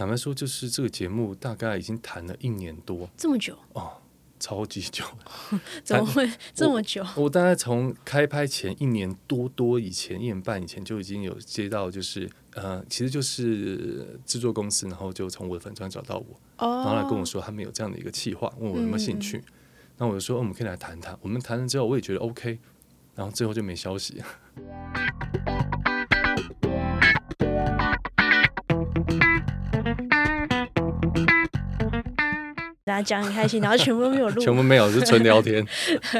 坦白说，就是这个节目大概已经谈了一年多这么久，哦，超级久。怎么会这么久？我大概从开拍前一年多多以前，一年半以前就已经有接到，就是呃，其实就是制作公司，然后就从我的粉专找到我，然后来跟我哦，说他们有这样的一个计划，问我有没有兴嗯趣。那我就说、哦我们可以来谈谈。我们谈了之后，我也觉得 OK，然后最后就没消息。讲很开心，然后全部都没有录。全部没有，是纯聊天。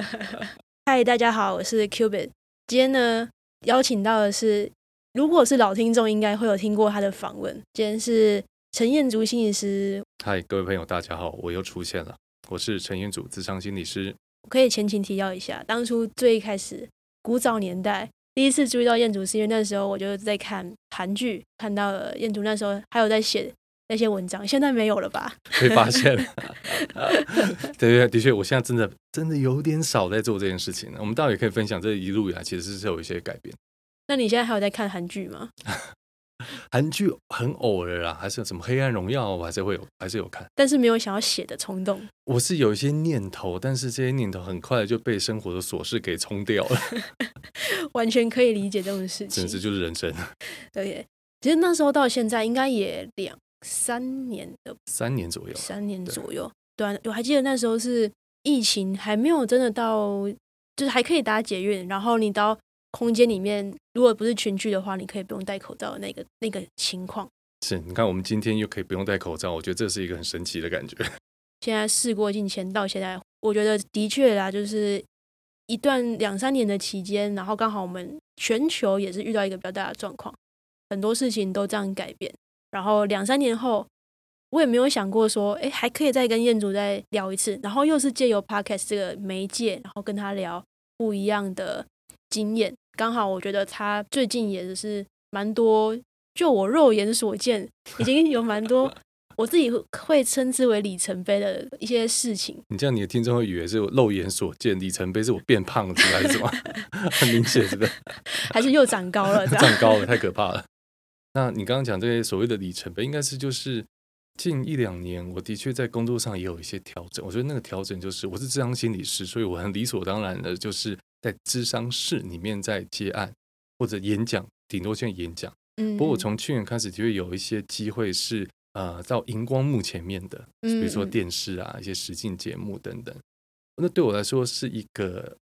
嗨，大家好，我是 Cubit。今天呢，邀请到的是，如果是老听众，应该会有听过他的访问。今天是陈彦竹心理师，嗨，各位朋友，大家好，我又出现了，我是陈彦祖，智商心理师。我可以前情提要一下，当初最一开始古早年代第一次注意到彦祖，是因为那时候我就在看韩剧，看到了彦祖那时候还有在写那些文章，现在没有了吧？被发现了。对对，的确，我现在真的真的有点少在做这件事情了。我们倒也可以分享这一路以来其实是有一些改变。那你现在还有在看韩剧吗？韩剧很偶尔啦，还是有什么《黑暗荣耀》，我还是会有，还是有看。但是没有想要写的冲动。我是有一些念头，但是这些念头很快就被生活的琐事给冲掉了，完全可以理解这种事情简直就是人生。对耶，其实那时候到现在应该也两三年的三年左右，三年左右。对啊，我还记得那时候是疫情还没有真的到，就是还可以搭捷运，然后你到空间里面，如果不是群聚的话，你可以不用戴口罩的那个那个情况。是你看我们今天又可以不用戴口罩，我觉得这是一个很神奇的感觉。现在事过境迁，到现在，我觉得的确啦，就是一段两三年的期间，然后刚好我们全球也是遇到一个比较大的状况，很多事情都这样改变。然后两三年后，我也没有想过说，哎，还可以再跟彦祖再聊一次，然后又是借由 podcast 这个媒介，然后跟他聊不一样的经验。刚好我觉得他最近也是蛮多，就我肉眼所见，已经有蛮多 我自己会会称之为里程碑的一些事情。你这样，你的听众会以为是我肉眼所见，里程碑是我变胖子还是什么？很明显，是不是？还是又长高了，长高了，太可怕了。那你刚刚讲这些所谓的里程碑，应该是就是近一两年，我的确在工作上也有一些调整。我觉得那个调整就是，我是智商心理师，所以我很理所当然的就是在智商室里面在接案或者演讲，顶多现在演讲。嗯，不过我从去年开始，就会有一些机会是呃到荧光幕前面的，比如说电视啊、一些实境节目等等。那对我来说是一个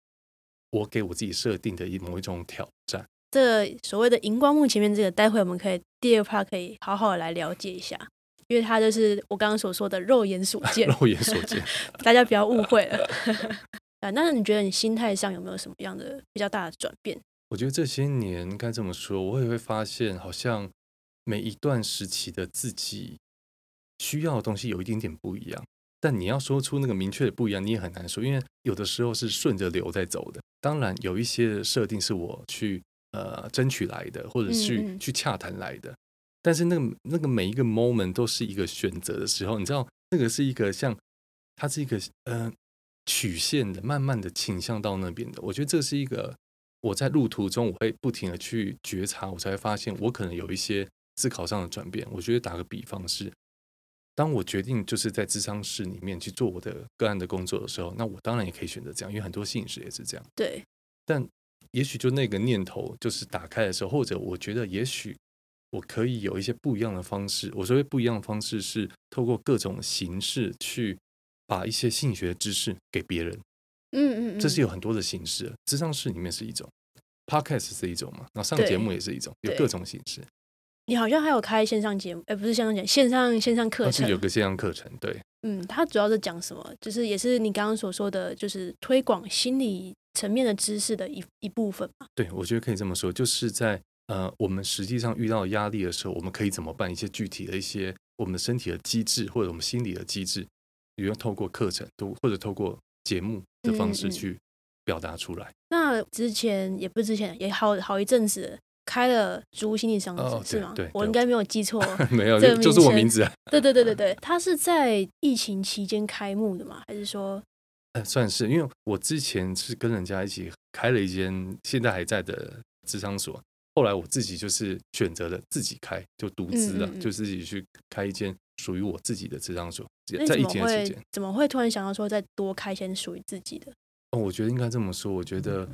我给我自己设定的一某一种挑战。这所谓的荧光幕前面这个，待会我们可以第二 part 可以好好的来了解一下，因为它就是我刚刚所说的肉眼所见，肉眼所见。大家不要误会了。啊，那你觉得你心态上有没有什么样的比较大的转变？我觉得这些年该这么说，我也会发现，好像每一段时期的自己需要的东西有一点点不一样。但你要说出那个明确的不一样，你也很难说，因为有的时候是顺着流在走的。当然，有一些设定是我去呃争取来的，或者去、嗯嗯去洽谈来的。但是那个那个每一个 moment 都是一个选择的时候，你知道，那个是一个像它是一个呃曲线的，慢慢的倾向到那边的。我觉得这是一个我在路途中我会不停的去觉察，我才会发现我可能有一些思考上的转变。我觉得打个比方是，当我决定就是在智商室里面去做我的个案的工作的时候，那我当然也可以选择这样，因为很多摄影师也是这样。对，但也许就那个念头就是打开的时候，或者我觉得也许我可以有一些不一样的方式。我所谓不一样的方式是透过各种形式去把一些心理学的知识给别人。嗯嗯嗯，这是有很多的形式的，智商室里面是一种，podcast 是一种嘛，然后上节目也是一种，有各种形式。你好像还有开线上节目，哎，不是线上节目，线上线上课程有。个线上课程，对，嗯，它主要是讲什么？就是也是你刚刚所说的，就是推广心理层面的知识的一一部分嘛。对我觉得可以这么说，就是在呃我们实际上遇到压力的时候，我们可以怎么办？一些具体的一些我们身体的机制或者我们心理的机制，比如透过课程，都或者透过节目的方式去表达出来。那之前也不是之前，也好好一阵子了开了竹心理商哦是吗对对？我应该没有记错。没有，这就就是我名字啊，对对对对对，它是在疫情期间开幕的吗？还是说，呃，算是，因为我之前是跟人家一起开了一间现在还在的智商所，后来我自己就是选择了自己开，就独资了，嗯嗯嗯就自己去开一间属于我自己的智商所，在疫情的期间。怎么会突然想到说再多开一间属于自己的？哦，我觉得应该这么说，我觉得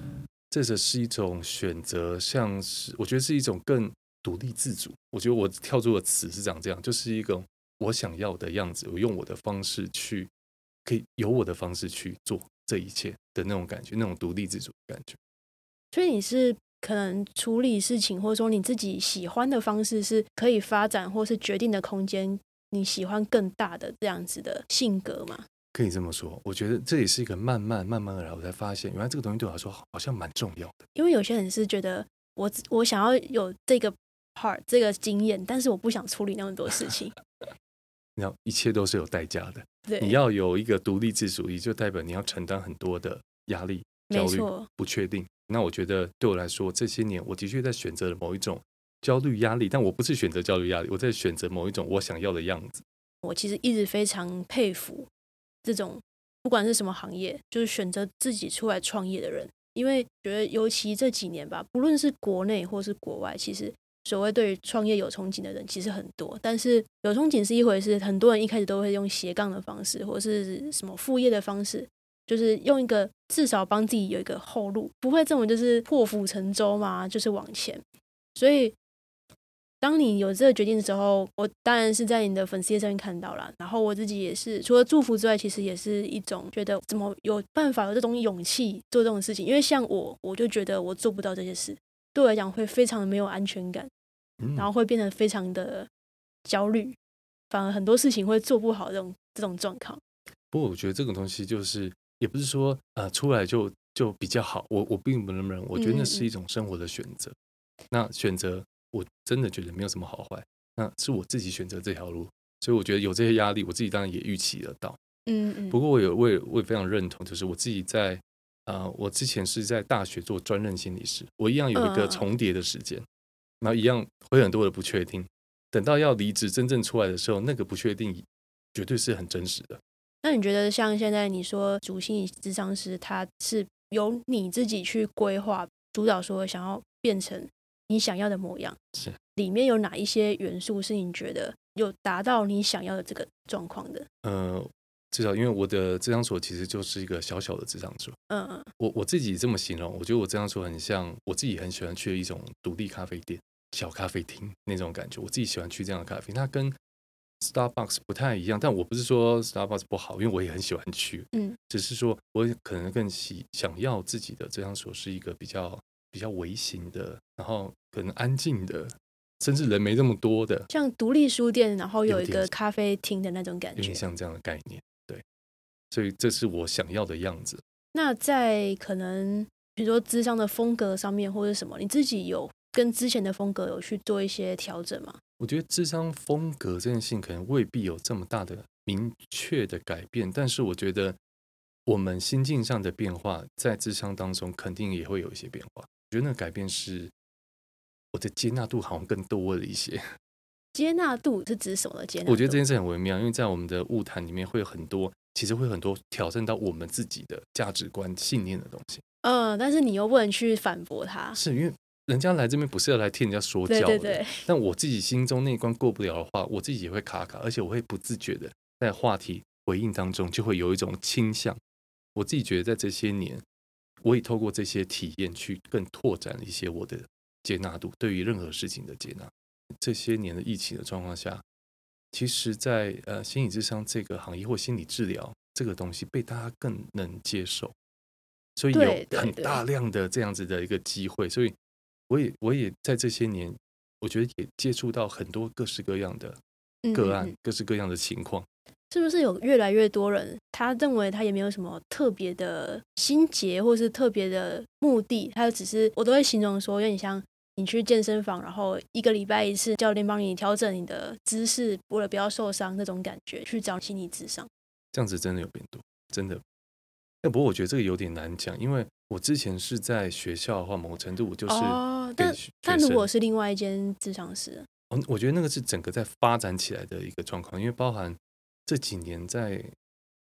这只是一种选择，像是我觉得是一种更独立自主。我觉得我跳出的词是长这样，就是一个我想要的样子，我用我的方式去，可以有我的方式去做这一切的那种感觉，那种独立自主的感觉。所以你是可能处理事情，或者说你自己喜欢的方式，是可以发展或是决定的空间，你喜欢更大的这样子的性格吗？可以这么说，我觉得这也是一个慢慢慢慢而来，我才发现，原来这个东西对我来说好像蛮重要的。因为有些人是觉得我我想要有这个 part 这个经验，但是我不想处理那么多事情。你要一切都是有代价的，对，你要有一个独立自主，也就代表你要承担很多的压力、焦虑、不确定。那我觉得对我来说，这些年我的确在选择了某一种焦虑压力，但我不是选择焦虑压力，我在选择某一种我想要的样子。我其实一直非常佩服这种不管是什么行业，就是选择自己出来创业的人，因为觉得尤其这几年吧，不论是国内或是国外，其实所谓对于创业有憧憬的人其实很多，但是有憧憬是一回事，很多人一开始都会用斜杠的方式，或是什么副业的方式。就是用一个至少帮自己有一个后路，不会这种就是破釜沉舟嘛，就是往前。所以，当你有这个决定的时候，我当然是在你的粉丝页上面看到了。然后我自己也是，除了祝福之外，其实也是一种觉得怎么有办法有这种勇气做这种事情。因为像我，我就觉得我做不到这些事，对我来讲会非常的没有安全感，嗯，然后会变得非常的焦虑，反而很多事情会做不好这种这种状况。不过我觉得这种东西就是，也不是说呃出来就就比较好，我我并不那么认为，我觉得那是一种生活的选择。那选择我真的觉得没有什么好坏，那是我自己选择这条路，所以我觉得有这些压力，我自己当然也预期得到。嗯嗯，不过我也我也我也非常认同，就是我自己在呃，我之前是在大学做专任心理师，我一样有一个重叠的时间，然后一样会有很多的不确定。等到要离职真正出来的时候，那个不确定绝对是很真实的。那你觉得像现在你说主心理智商师，他是由你自己去规划、主导，说想要变成你想要的模样，是里面有哪一些元素是你觉得有达到你想要的这个状况的？呃，至少因为我的智商所其实就是一个小小的智商所，嗯嗯我我自己这么形容，我觉得我智商所很像我自己很喜欢去的一种独立咖啡店、小咖啡厅那种感觉。我自己喜欢去这样的咖啡，它跟 Starbucks 不太一样，但我不是说 Starbucks 不好，因为我也很喜欢去，嗯，只是说我可能更喜想要自己的智商所是一个比较比较微型的，然后可能安静的，甚至人没这么多的，像独立书店，然后有一个咖啡厅的那种感觉有点。像这样的概念。对，所以这是我想要的样子。那在可能比如说智商的风格上面或者什么，你自己有跟之前的风格有去做一些调整吗？我觉得智商风格这件事情可能未必有这么大的明确的改变，但是我觉得我们心境上的变化，在智商当中肯定也会有一些变化。我觉得那个改变是我的接纳度好像更多了一些。接纳度是指什么的接纳？我觉得这件事很微妙，因为在我们的物谈里面会有很多，其实会很多挑战到我们自己的价值观、信念的东西。嗯，但是你又不能去反驳他。是因为人家来这边不是要来听人家说教的，对对对，但我自己心中那一关过不了的话，我自己也会卡卡，而且我会不自觉的在话题回应当中就会有一种倾向。我自己觉得在这些年，我也透过这些体验去更拓展一些我的接纳度，对于任何事情的接纳。这些年的疫情的状况下，其实在，呃心理智商这个行业或心理治疗这个东西被大家更能接受，所以有很大量的这样子的一个机会，所以我也我也在这些年，我觉得也接触到很多各式各样的嗯个案，嗯嗯。各式各样的情况。是不是有越来越多人，他认为他也没有什么特别的心结，或是特别的目的，他只是我都会形容说，有点像你去健身房，然后一个礼拜一次，教练帮你调整你的姿势，为了不要受伤那种感觉，去找心理智商。这样子真的有变多，真的。那不过我觉得这个有点难讲，因为我之前是在学校的话，某程度我就是哦，但但如果是另外一间智商室，嗯，我觉得那个是整个在发展起来的一个状况，因为包含这几年在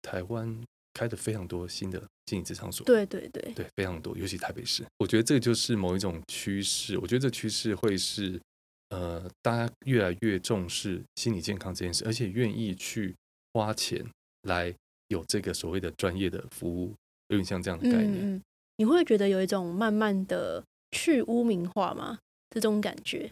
台湾开的非常多新的心理咨场所，对对对，对，非常多，尤其台北市，我觉得这个就是某一种趋势。我觉得这趋势会是，呃，大家越来越重视心理健康这件事，而且愿意去花钱来有这个所谓的专业的服务，有点像这样的概念。你会觉得有一种慢慢的去污名化吗？这种感觉？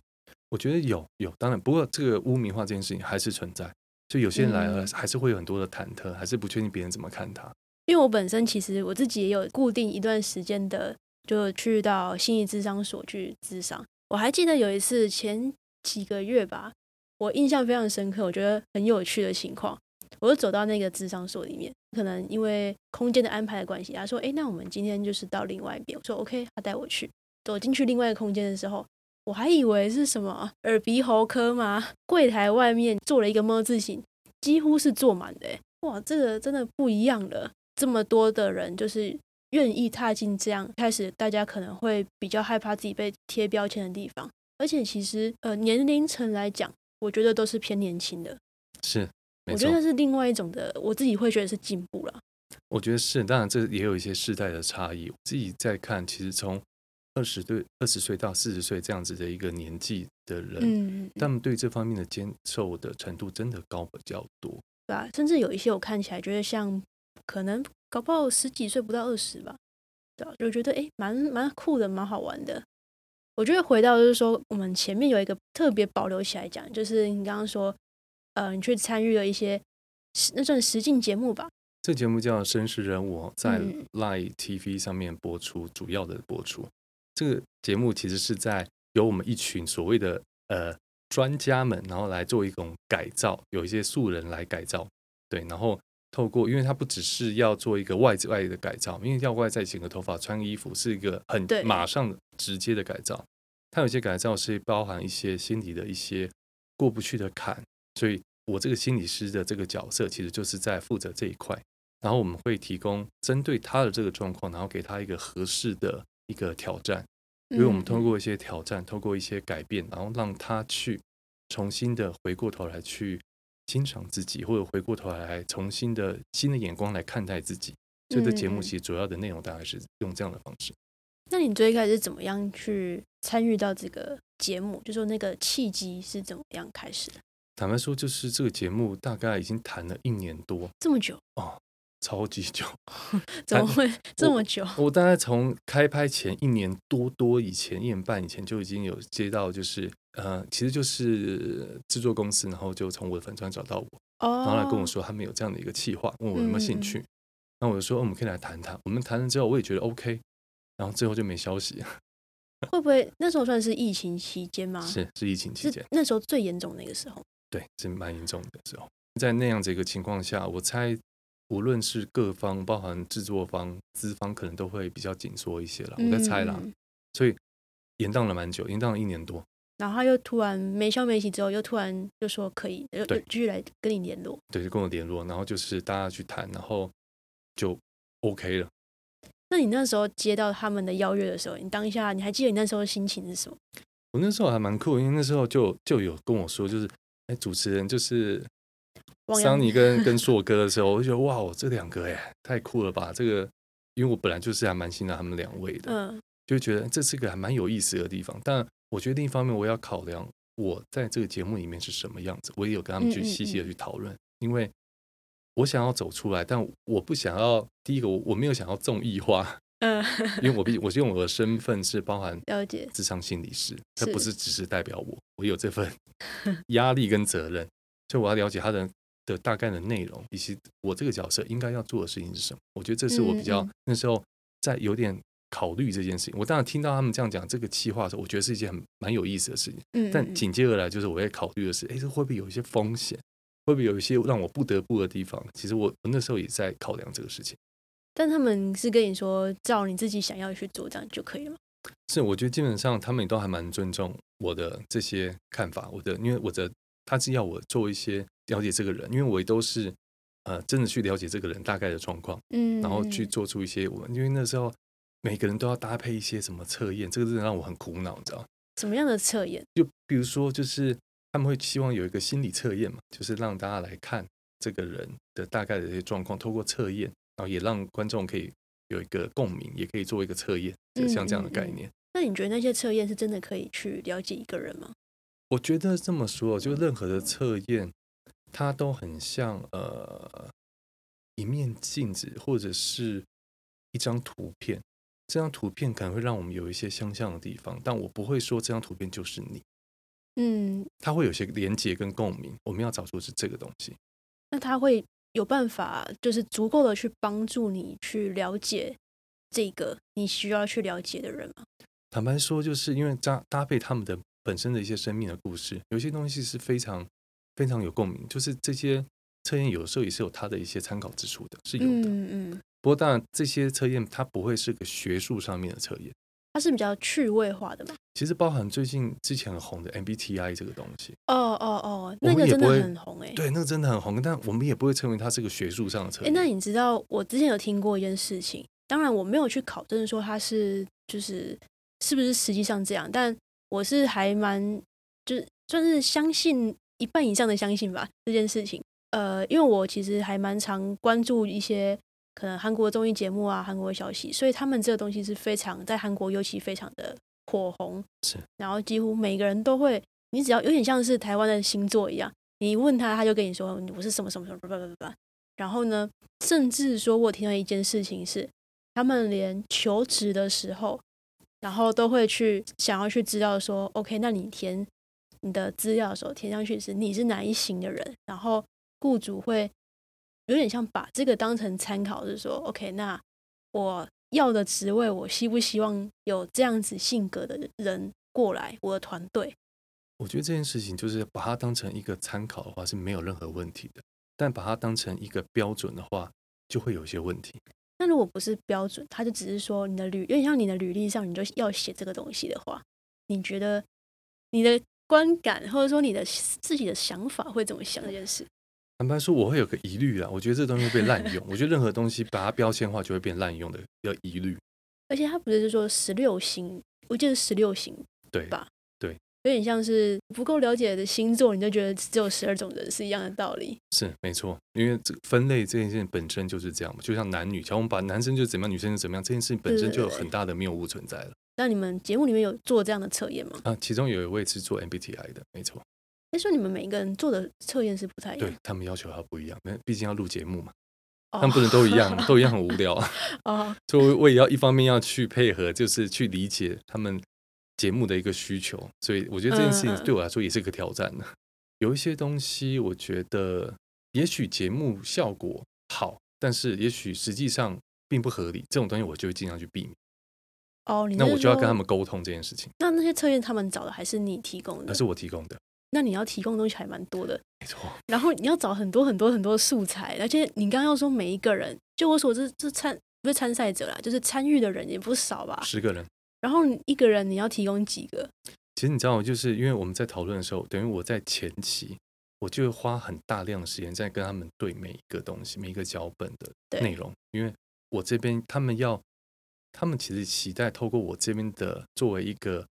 我觉得有有，当然，不过这个污名化这件事情还是存在，就有些人来了，嗯还是会有很多的忐忑，还是不确定别人怎么看他。因为我本身其实我自己也有固定一段时间的，就去到心理智商所去咨商。我还记得有一次前几个月吧，我印象非常深刻，我觉得很有趣的情况。我就走到那个智商所里面，可能因为空间的安排的关系，他说：“哎，那我们今天就是到另外一边。”我说：“OK。”他带我去，走进去另外一个空间的时候，我还以为是什么耳鼻喉科吗，柜台外面做了一个么字形，几乎是坐满的。哇，这个真的不一样了。这么多的人就是愿意踏进这样，开始大家可能会比较害怕自己被贴标签的地方，而且其实呃年龄层来讲，我觉得都是偏年轻的，是，我觉，得是另外一种的，我自己会觉得是进步了。我觉得是。当然，这也有一些世代的差异。我自己在看，其实从二十对二十岁到四十岁这样子的一个年纪的人，嗯，他们对这方面的接受的程度真的高比较多。对啊？甚至有一些我看起来觉得像可能搞不好十几岁不到二十吧，对啊？就觉得哎蛮蛮酷的，蛮好玩的。我觉得回到就是说，我们前面有一个特别保留起来讲，就是你刚刚说，呃，你去参与了一些实那算实境节目吧？这节目叫《绅士人物》，在嗯 Line TV 上面播出，主要的播出。这个节目其实是在由我们一群所谓的呃专家们，然后来做一种改造，有一些素人来改造，对，然后透过，因为它不只是要做一个外在的改造，因为要外在剪个头发、穿衣服是一个很对。马上直接的改造，它有些改造是包含一些心理的一些过不去的坎，所以我这个心理师的这个角色其实就是在负责这一块。然后我们会提供针对他的这个状况，然后给他一个合适的一个挑战，因为我们通嗯过一些挑战，通过一些改变，然后让他去重新的回过头来去欣赏自己，或者回过头来重新的新的眼光来看待自己。所以这节目其实主要的内容大概是用这样的方式。那你最开始怎么样去参与到这个节目？就说那个契机是怎么样开始的？坦白说，就是这个节目大概已经谈了一年多，这么久，超级久。怎么会这么久？我大概从开拍前一年多多以前，一年半以前就已经有接到，就是呃，其实就是制作公司，然后就从我的粉专找到我，哦，然后来跟我说他们有这样的一个计划，问我有没有兴趣。那我就说、哦我们可以来谈谈。我们谈了之后，我也觉得 OK，然后最后就没消息，会不会那时候算是疫情期间吗？是是疫情期间，那时候最严重那个时候。对，是蛮严重的时候。在那样子一个情况下，我猜无论是各方，包含制作方、资方，可能都会比较紧缩一些了。我在猜啦，嗯所以延宕了蛮久，延宕了一年多。然后他又突然没消没息之后，又突然就说可以，又继续来跟你联络。对，就跟我联络，然后就是大家去谈，然后就 OK 了。那你那时候接到他们的邀约的时候，你当下你还记得你那时候心情是什么？我那时候还蛮酷，因为那时候就就有跟我说，就是哎，主持人就是桑尼跟 跟硕哥的时候，我就觉得哇，我这两个哎太酷了吧！这个因为我本来就是还蛮欣赏他们两位的，嗯就觉得这是个还蛮有意思的地方。但我觉得另一方面，我要考量我在这个节目里面是什么样子，我也有跟他们去细细的去讨论，因为我想要走出来，但我不想要第一个我我没有想要综艺化，嗯，因为我毕竟我是用我的身份是包含了解。智商心理师，这不是只是代表我，我有这份 压力跟责任，所以我要了解他的的大概的内容，以及我这个角色应该要做的事情是什么。我觉得这是我比较、那时候在有点考虑这件事情。我当然听到他们这样讲这个企划的时候，我觉得是一件很蛮有意思的事情。嗯，但嗯紧接而来就是我也考虑的是，哎，这会不会有一些风险？会不会有一些让我不得不的地方？其实我我那时候也在考量这个事情。但他们是跟你说，照你自己想要去做，这样就可以了吗？是，我觉得基本上他们也都还蛮尊重我的这些看法，我的因为我的他是要我做一些了解这个人，因为我也都是呃真的去了解这个人大概的状况，嗯，然后去嗯做出一些我因为那时候每个人都要搭配一些什么测验，这个真的让我很苦恼，你知道吗？什么样的测验？就比如说就是他们会希望有一个心理测验嘛，就是让大家来看这个人的大概的一些状况，透过测验然后也让观众可以有一个共鸣，也可以做一个测验，就像这样的概念。那你觉得那些测验是真的可以去了解一个人吗？我觉得这么说，就任何的测验，它都很像呃一面镜子，或者是一张图片。这张图片可能会让我们有一些相像的地方，但我不会说这张图片就是你。嗯，它会有些连接跟共鸣，我们要找出是这个东西。那他会有办法，就是足够的去帮助你去了解这个你需要去了解的人吗？坦白说，就是因为搭搭配他们的本身的一些生命的故事，有些东西是非常非常有共鸣。就是这些测验有时候也是有它的一些参考之处的，是有的。嗯嗯。不过当然，这些测验它不会是个学术上面的测验，它是比较趣味化的嘛。其实包含最近之前很红的 MBTI 这个东西。哦哦哦，那个真的很红哎。对，那个真的很红，但我们也不会称为它是个学术上的测验。哎，那你知道我之前有听过一件事情，当然我没有去考证说它是就是是不是实际上这样，但我是还蛮就是算是相信一半以上的相信吧这件事情。呃，因为我其实还蛮常关注一些。可能韩国综艺节目啊，韩国消息，所以他们这个东西是非常在韩国尤其非常的火红。是，然后几乎每个人都会，你只要有点像是台湾的星座一样，你问他，他就跟你说我是什么什么什么不不不不。然后呢，甚至说我听到一件事情是，他们连求职的时候，然后都会去想要去知道说，OK，那你填你的资料的时候填上去是你是哪一型的人，然后雇主会。有点像把这个当成参考，是说，OK，那我要的职位，我希不希望有这样子性格的人过来我的团队？我觉得这件事情就是把它当成一个参考的话是没有任何问题的，但把它当成一个标准的话，就会有一些问题。那如果不是标准，他就只是说你的履，有点像你的履历上你就要写这个东西的话，你觉得你的观感或者说你的自己的想法会怎么想这件事？坦白说，我会有个疑虑啊。我觉得这东西会被滥用。我觉得任何东西把它标签化，就会变滥用的，要疑虑。而且他不是说十六星，我记得十六星，对吧？对，有点像是不够了解的星座，你就觉得只有十二种人是一样的道理。是没错，因为这分类这件事情本身就是这样嘛。就像男女，像我们把男生就怎么样，女生就怎么样，这件事情本身就有很大的谬误存在了。那你们节目里面有做这样的测验吗？啊，其中有一位是做 MBTI 的，没错。那，说你们每一个人做的测验是不太一样，对他们要求要不一样，那毕竟要录节目嘛，他们不能都一样，都一样很无聊啊。哦，所以我也要一方面要去配合，就是去理解他们节目的一个需求，所以我觉得这件事情对我来说也是个挑战呢。有一些东西，我觉得也许节目效果好，但是也许实际上并不合理，这种东西我就会尽量去避免。哦，那我就要跟他们沟通这件事情。那那些测验他们找的还是你提供的？还是我提供的。那你要提供的东西还蛮多的，没错。然后你要找很多很多很多素材，而且你刚刚要说每一个人，就我所知，这参不是参赛者啦，就是参与的人也不少吧？十个人。然后一个人你要提供几个？其实你知道，就是因为我们在讨论的时候，等于我在前期，我就花很大量的时间在跟他们对每一个东西、每一个脚本的内容，因为我这边他们要，他们其实期待透过我这边的作为一个。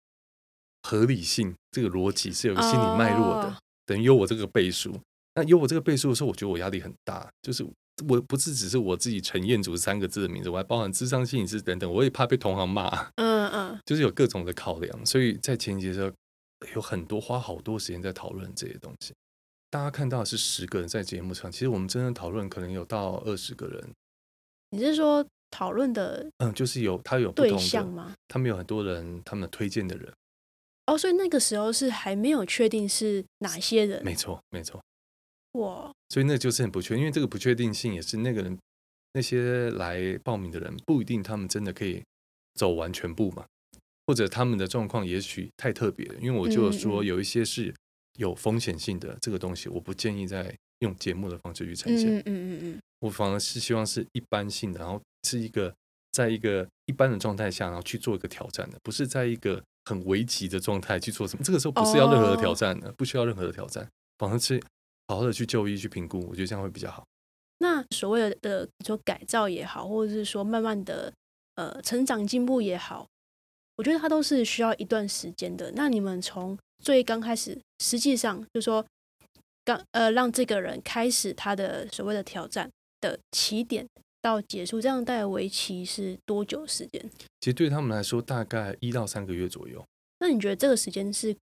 合理性这个逻辑是有个心理脉络的，等于有我这个倍数。那有我这个倍数的时候，我觉得我压力很大。就是我不是只是我自己陈彦祖三个字的名字，我还包含智商心理师等等，我也怕被同行骂。嗯嗯，就是有各种的考量，所以在前期的时候有很多花好多时间在讨论这些东西。大家看到的是十个人在节目上，其实我们真正讨论可能有到二十个人。你是说讨论的？嗯，就是有他有对象吗？他们有很多人，他们推荐的人。哦，所以那个时候是还没有确定是哪些人，没错，没错。哇，所以那就是很不确定，因为这个不确定性也是那个人那些来报名的人不一定他们真的可以走完全部嘛，或者他们的状况也许太特别，因为我就说有一些是有风险性的这个东西，我不建议在用节目的方式去呈现。嗯嗯嗯嗯，我反而是希望是一般性的，然后是一个在一个一般的状态下，然后去做一个挑战的，不是在一个。很危急的状态去做什么？这个时候不是要任何的挑战的，不需要任何的挑战，反而是好好的去就医去评估，我觉得这样会比较好。那所谓的说改造也好，或者是说慢慢的呃成长进步也好，我觉得它都是需要一段时间的。那你们从最刚开始，实际上就说刚呃让这个人开始他的所谓的挑战的起点，到结束，这样大概为期是多久时间？其实对他们来说，大概一到三个月左右。那你觉得这个时间是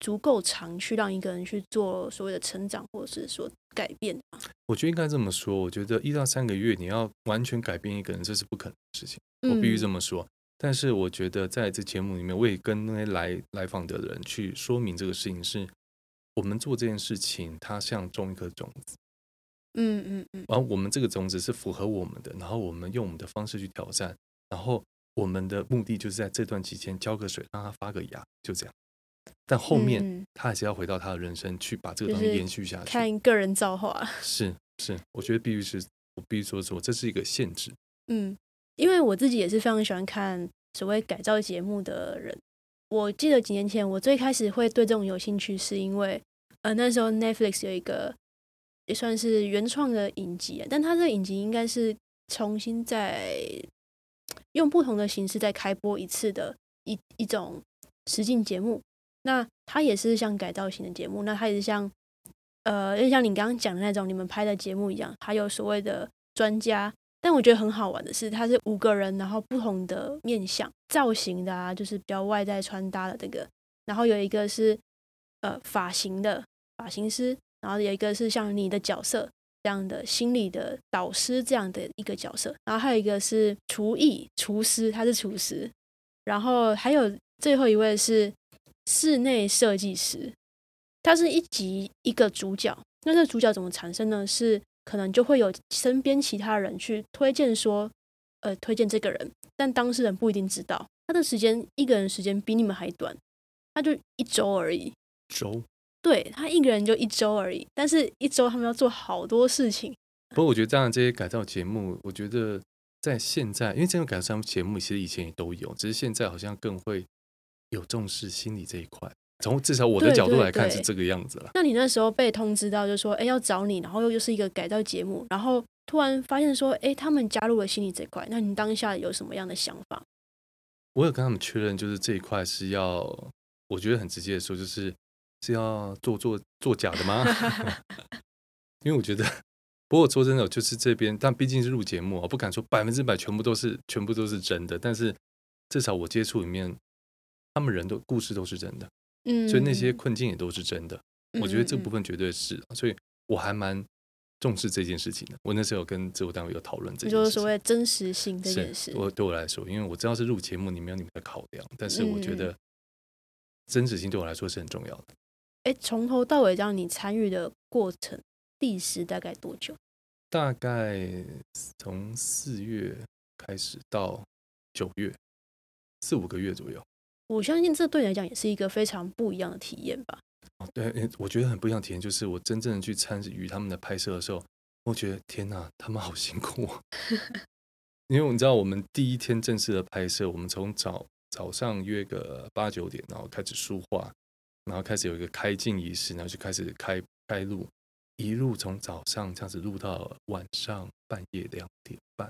足够长，去让一个人去做所谓的成长，或者是说改变吗？我觉得应该这么说。我觉得一到三个月，你要完全改变一个人，这是不可能的事情。我必须这么说。但是我觉得在这节目里面，我也跟那些来来访的人去说明这个事情是。我们做这件事情，它像种一颗种子，嗯嗯嗯，然后我们这个种子是符合我们的，然后我们用我们的方式去挑战，然后我们的目的就是在这段期间浇个水，让它发个芽，就这样。但后面他还是要回到他的人生去把这个东西延续下去。看个人造化 是是，我觉得必须是我必须说说，这是一个限制。嗯，因为我自己也是非常喜欢看所谓改造节目的人。我记得几年前，我最开始会对这种有兴趣，是因为呃那时候 Netflix 有一个也算是原创的影集，但它这个影集应该是重新再用不同的形式再开播一次的一一种实境节目。那它也是像改造型的节目，那它也是像呃，就像你刚刚讲的那种你们拍的节目一样，还有所谓的专家。但我觉得很好玩的是，它是五个人，然后不同的面相、造型的啊，就是比较外在穿搭的这个。然后有一个是呃发型的发型师，然后有一个是像你的角色这样的心理的导师这样的一个角色，然后还有一个是厨艺厨师，他是厨师，然后还有最后一位是室内设计师，他是一集一个主角。那这个主角怎么产生呢？是可能就会有身边其他人去推荐说，呃，推荐这个人，但当事人不一定知道。他的时间，一个人时间比你们还短，他就一周而已。周？对他一个人就一周而已，但是一周他们要做好多事情。不过我觉得这样这些改造节目，我觉得在现在，因为这种改造节目其实以前也都有，只是现在好像更会有重视心理这一块。从至少我的角度来看是这个样子了。那你那时候被通知到，就说哎要找你，然后又又是一个改造节目，然后突然发现说哎他们加入了心理这块，那你当下有什么样的想法？我有跟他们确认，就是这一块是要，我觉得很直接的说，就是是要做做做假的吗？因为我觉得，不过说真的，就是这边，但毕竟是录节目，我不敢说百分之百全部都是全部都是真的，但是至少我接触里面，他们人都故事都是真的。嗯，所以那些困境也都是真的，我觉得这部分绝对是，所以我还蛮重视这件事情的。我那时候有跟制作单位有讨论这件事，就是所谓真实性这件事。我对我来说，因为我知道是录节目，你没有你们的考量，但是我觉得真实性对我来说是很重要的。哎，从头到尾让你参与的过程历时大概多久？大概从四月开始到九月，四五个月左右。我相信这对你来讲也是一个非常不一样的体验吧。哦，对，我觉得很不一样体验，就是我真正的去参与他们的拍摄的时候，我觉得天哪，他们好辛苦啊。因为你知道，我们第一天正式的拍摄，我们从早早上约个八九点，然后开始梳化，然后开始有一个开镜仪式，然后就开始开开录，一路从早上这样子录到晚上半夜两点半。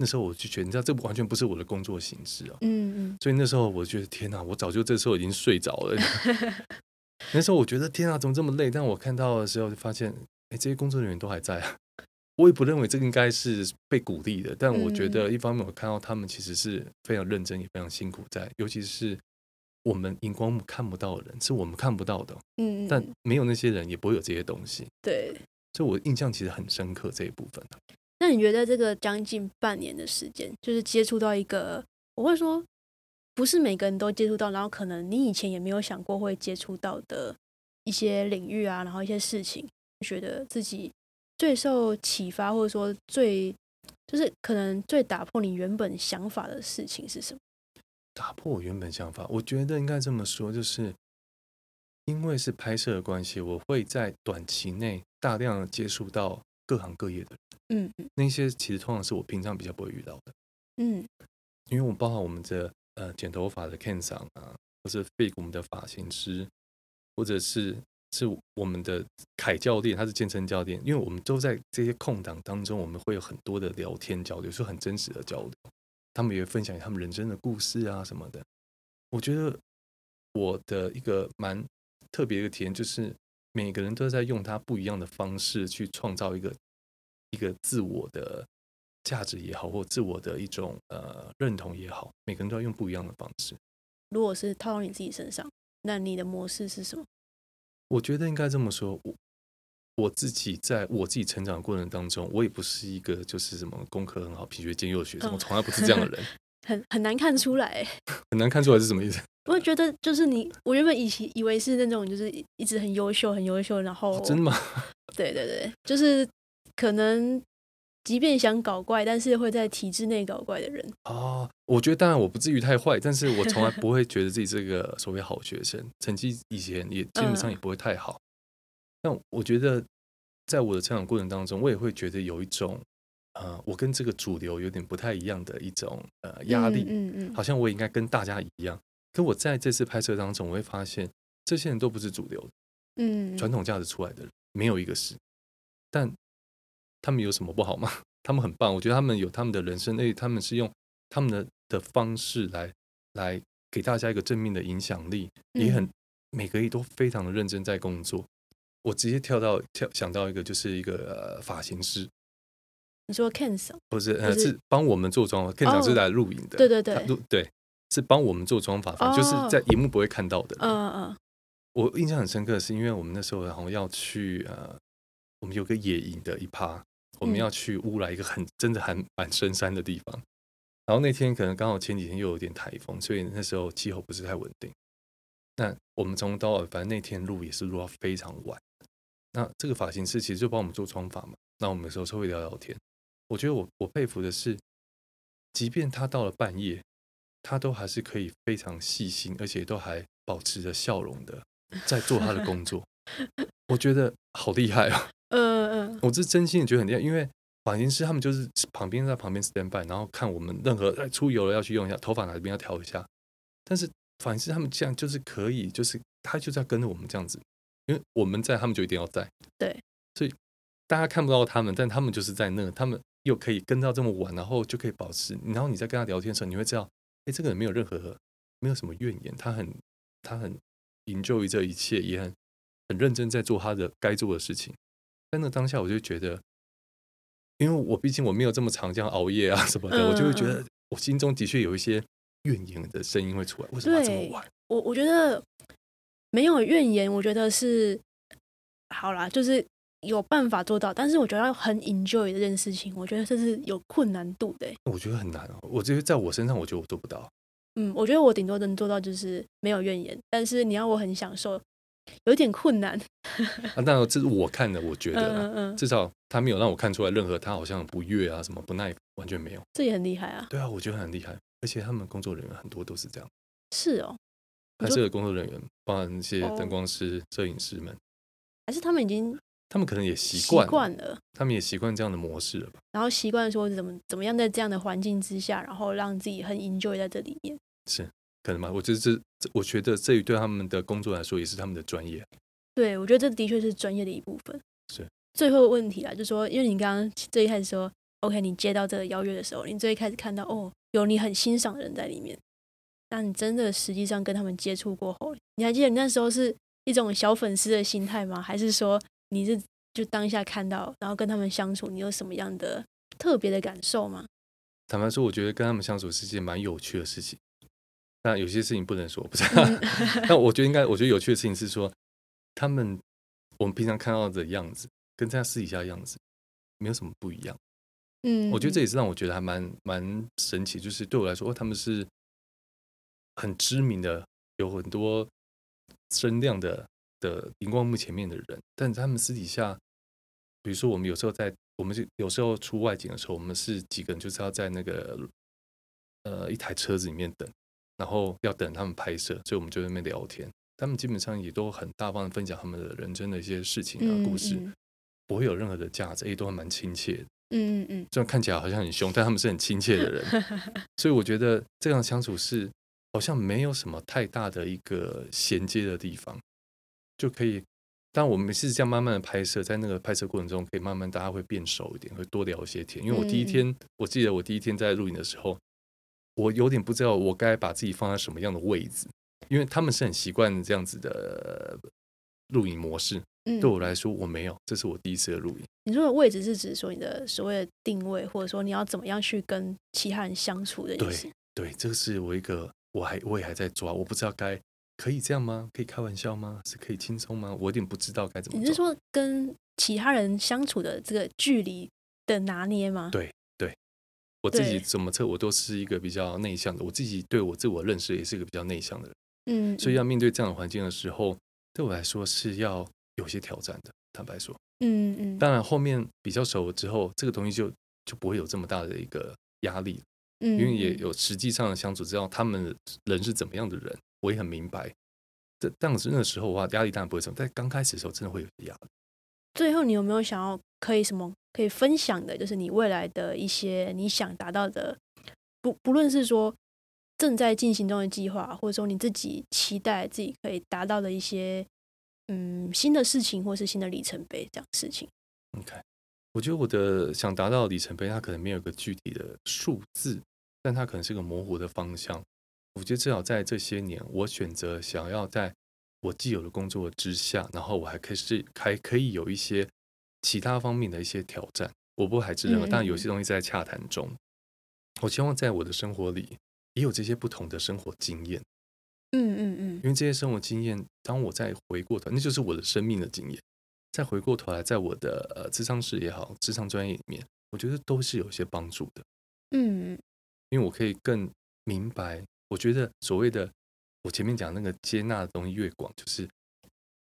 那时候我就觉得，你知道，这完全不是我的工作形式啊。嗯嗯。所以那时候我觉得，天哪，我早就这时候已经睡着了。那时候我觉得，天哪，怎么这么累？但我看到的时候就发现，哎，这些工作人员都还在啊。我也不认为这个应该是被鼓励的，但我觉得一方面我看到他们其实是非常认真，也非常辛苦在，尤其是我们荧光幕看不到的人，是我们看不到的。嗯。但没有那些人，也不会有这些东西。对。所以我印象其实很深刻这一部分。你觉得这个将近半年的时间，就是接触到一个，我会说不是每个人都接触到，然后可能你以前也没有想过会接触到的一些领域啊，然后一些事情，觉得自己最受启发，或者说最就是可能最打破你原本想法的事情是什么？打破我原本想法，我觉得应该这么说，就是因为是拍摄的关系，我会在短期内大量的接触到各行各业的。嗯嗯，那些其实通常是我平常比较不会遇到的。嗯，因为我包含我们的呃剪头发的 Ken 桑啊，或者 Fake 我们的发型师，或者是是我们的凯教练，他是健身教练。因为我们都在这些空档当中，我们会有很多的聊天交流，是很真实的交流。他们也会分享他们人生的故事啊什么的。我觉得我的一个蛮特别的体验，就是每个人都在用他不一样的方式去创造一个。一个自我的价值也好，或自我的一种呃认同也好，每个人都要用不一样的方式。如果是套到你自己身上，那你的模式是什么？我觉得应该这么说，我我自己在我自己成长过程当中，我也不是一个就是什么功课很好、品学兼优的学生，嗯我从来不是这样的人，很很难看出来欸。很难看出来是什么意思。我觉得就是你，我原本以前以为是那种就是一一直很优秀、很优秀，然后、哦真的吗？对对对，就是可能即便想搞怪，但是会在体制内搞怪的人。哦，我觉得当然我不至于太坏，但是我从来不会觉得自己是个所谓好学生，成绩以前也基本上也不会太好。但我觉得在我的成长过程当中，我也会觉得有一种呃，我跟这个主流有点不太一样的一种呃压力，嗯嗯好像我也应该跟大家一样。可我在这次拍摄当中，我会发现这些人都不是主流的嗯，传统价值出来的人，没有一个是。但他们有什么不好吗？他们很棒，我觉得他们有他们的人生，而且他们是用他们的的方式来来给大家一个正面的影响力，也很嗯每个人都非常的认真在工作。我直接跳到跳想到一个，就是一个、呃、发型师，你说 Ken 什不是呃是是帮我们做妆发，更长是哦来录影的，对对对他录对是帮我们做妆发，反正就是哦在荧幕不会看到的。嗯嗯我印象很深刻，是因为我们那时候好像要去呃，我们有个野营的一趴，我们嗯要去乌来一个很真的很蛮深山的地方。然后那天可能刚好前几天又有点台风，所以那时候气候不是太稳定。那我们从到尾，反正那天录也是录到非常晚。那这个发型师其实就帮我们做妆发嘛，那我们有时候是会聊聊天。我觉得我我佩服的是，即便他到了半夜，他都还是可以非常细心，而且都还保持着笑容的在做他的工作。我觉得好厉害啊！嗯嗯我是真心的觉得很厉害，因为发型师他们就是旁边在旁边 stand by，然后看我们任何哎出油了要去用一下，头发哪边要调一下。但是发型师他们这样就是可以，就是他就在跟着我们这样子，因为我们在，他们就一定要在。对，所以大家看不到他们，但他们就是在那，他们又可以跟到这么晚，然后就可以保持。然后你在跟他聊天的时候，你会知道，哎，这个人没有任何没有什么怨言，他很他很 enjoy 这一切，也很很认真在做他的该做的事情。在那当下，我就觉得，因为我毕竟我没有这么长这样熬夜啊什么的，嗯我就会觉嗯得我心中的确有一些怨言的声音会出来。为什么要这么晚？我我觉得没有怨言，我觉得是好啦，就是有办法做到，但是我觉得要很 enjoy 这件事情，我觉得这是有困难度的欸。我觉得很难哦。我觉得在我身上，我觉得我做不到。嗯，我觉得我顶多能做到就是没有怨言，但是你要我很享受，有点困难。啊，当然这是我看的，我觉得啦嗯至少他没有让我看出来任何他好像不悦啊什么不耐，完全没有。这也很厉害啊。对啊，我觉得很厉害，而且他们工作人员很多都是这样，是哦，你说拍摄的工作人员，包含那些哦灯光师、摄影师们，还是他们已经他们可能也习习惯了，惯了，他们也习惯这样的模式了吧？然后习惯说怎么怎么样在这样的环境之下，然后让自己很 enjoy 在这里面。是可能吗？我觉得这，这我觉得这对他们的工作来说也是他们的专业。对，我觉得这的确是专业的一部分。是最后问题啦，就说因为你刚刚最一开始说，OK，你接到这个邀约的时候，你最一开始看到哦，有你很欣赏的人在里面，但你真的实际上跟他们接触过后，你还记得你那时候是一种小粉丝的心态吗？还是说你是就当下看到，然后跟他们相处，你有什么样的特别的感受吗？坦白说，我觉得跟他们相处是件蛮有趣的事情。那有些事情不能说，不是？嗯 但我觉得应该，我觉得有趣的事情是说，他们我们平常看到的样子，跟在私底下的样子没有什么不一样。嗯，我觉得这也是让我觉得还蛮蛮神奇，就是对我来说，哦他们是很知名的，有很多声量的的荧光幕前面的人，但他们私底下，比如说我们有时候在，我们就有时候出外景的时候，我们是几个人就是要在那个呃一台车子里面等，然后要等他们拍摄，所以我们就在那边聊天。他们基本上也都很大方的分享他们的人生的一些事情啊、嗯故事，嗯不会有任何的架子，也都还蛮亲切的。嗯嗯虽然看起来好像很凶，但他们是很亲切的人，所以我觉得这样相处是好像没有什么太大的一个衔接的地方，就可以。当我们是这样慢慢的拍摄，在那个拍摄过程中，可以慢慢大家会变熟一点，会多聊一些天。因为我第一天，我记得我第一天在录影的时候，我有点不知道我该把自己放在什么样的位置，因为他们是很习惯这样子的录影模式，嗯对我来说我没有，这是我第一次的录影。你说的位置是指说你的所谓的定位，或者说你要怎么样去跟其他人相处的意思。对，这个是我一个我还我也还在抓，我不知道该可以这样吗？可以开玩笑吗？是可以轻松吗？我有点不知道该怎么。你是说跟其他人相处的这个距离的拿捏吗？对对我自己怎么测，我都是一个比较内向的，我自己对我自我认识也是一个比较内向的人，嗯，所以要面对这样的环境的时候，对我来说是要有些挑战的。坦白说，嗯嗯，当然后面比较熟了之后，这个东西就就不会有这么大的一个压力，嗯，因为也嗯有实际上的相处，知道他们人是怎么样的人，我也很明白。这当时那时候的话，压力当然不会什么，但刚开始的时候真的会有压力。最后，你有没有想要可以什么可以分享的？就是你未来的一些你想达到的，不不论是说正在进行中的计划，或者说你自己期待自己可以达到的一些嗯新的事情，或是新的里程碑这样的事情。OK，我觉得我的想达到的里程碑，它可能没有一个具体的数字，但它可能是个模糊的方向。我觉得至少在这些年，我选择想要在我既有的工作之下，然后我还可以是还可以有一些其他方面的一些挑战。我不排斥任何，嗯但有些东西在洽谈中。我希望在我的生活里也有这些不同的生活经验，嗯嗯嗯因为这些生活经验，当我再回过头，那就是我的生命的经验。再回过头来，在我的呃智商室也好，智商专业里面，我觉得都是有一些帮助的，嗯因为我可以更明白。我觉得所谓的我前面讲那个接纳的东西越广，就是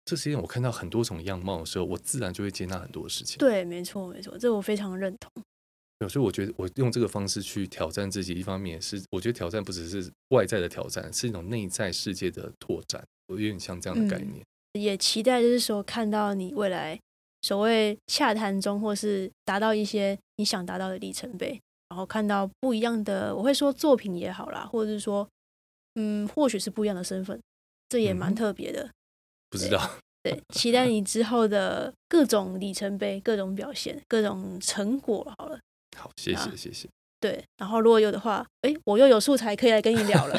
这世界上我看到很多种样貌的时候，我自然就会接纳很多事情。对，没错没错，这我非常认同。对，所以我觉得我用这个方式去挑战自己，一方面也是我觉得挑战不只是外在的挑战，是一种内在世界的拓展，我有点像这样的概嗯念。也期待就是说看到你未来所谓洽谈中，或是达到一些你想达到的里程碑，然后看到不一样的，我会说作品也好啦，或者是说，嗯，或许是不一样的身份，这也蛮特别的。不知道，对，期待你之后的各种里程碑、各种表现、各种成果。好了，好，谢啊谢谢谢。对，然后如果有的话，哎，我又有素材可以来跟你聊了。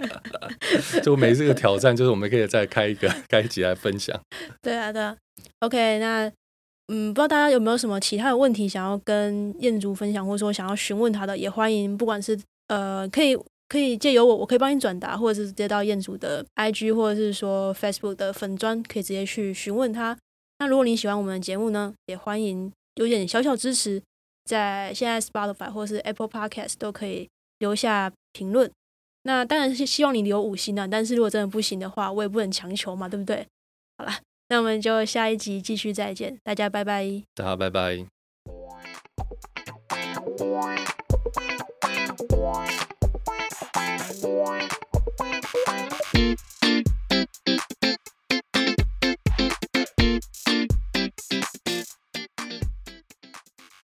就每次的挑战，就是我们可以再开一个开一集来分享。对啊，对啊。OK，那嗯，不知道大家有没有什么其他的问题想要跟燕竹分享，或者说想要询问他的，也欢迎，不管是呃，可以可以借由我，我可以帮你转达，或者是接到燕竹的 IG 或者是说 Facebook 的粉砖，可以直接去询问他。那如果你喜欢我们的节目呢，也欢迎有点小小支持，在现在 Spotify 或是 Apple Podcast 都可以留下评论。那当然是希望你留五星啊，但是如果真的不行的话，我也不能强求嘛，对不对？好啦，那我们就下一集继续再见大家拜拜。大家拜拜。